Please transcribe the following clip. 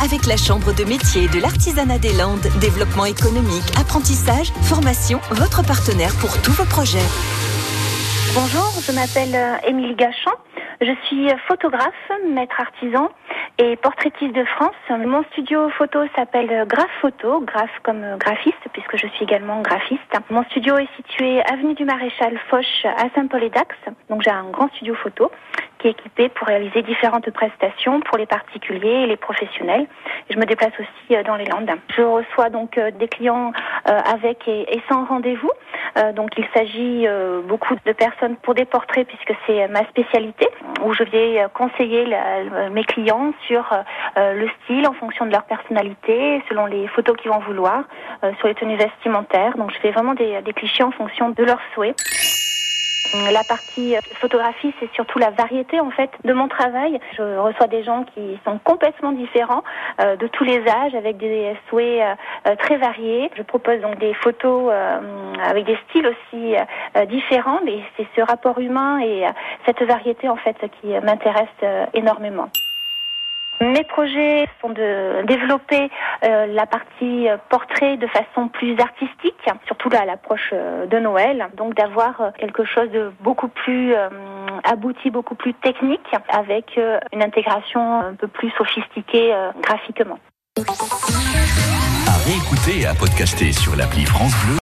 avec la Chambre de métier de l'artisanat des Landes. Développement économique, apprentissage, formation, votre partenaire pour tous vos projets. Bonjour, je m'appelle euh, Émile Gachon. Je suis photographe, maître artisan et portraitiste de France. Mon studio photo s'appelle Graph Photo, graphe comme graphiste puisque je suis également graphiste. Mon studio est situé avenue du Maréchal Foch à Saint-Paul-et-Dax. Donc j'ai un grand studio photo qui est équipé pour réaliser différentes prestations pour les particuliers et les professionnels. je me déplace aussi euh, dans les Landes. Je reçois donc euh, des clients euh, avec et sans rendez-vous. Donc il s'agit beaucoup de personnes pour des portraits puisque c'est ma spécialité où je vais conseiller mes clients sur le style en fonction de leur personnalité, selon les photos qu'ils vont vouloir, sur les tenues vestimentaires. Donc je fais vraiment des, des clichés en fonction de leurs souhaits. La partie photographie, c'est surtout la variété en fait de mon travail. Je reçois des gens qui sont complètement différents, euh, de tous les âges, avec des souhaits euh, très variés. Je propose donc des photos euh, avec des styles aussi différents, mais c'est ce rapport humain et cette variété en fait qui m'intéresse énormément. Mes projets sont de développer euh, la partie euh, portrait de façon plus artistique, surtout là à l'approche euh, de Noël, donc d'avoir quelque chose de beaucoup plus abouti, beaucoup plus technique, avec une intégration un peu plus sophistiquée graphiquement. À réécouter et à podcaster sur l'appli France Bleu.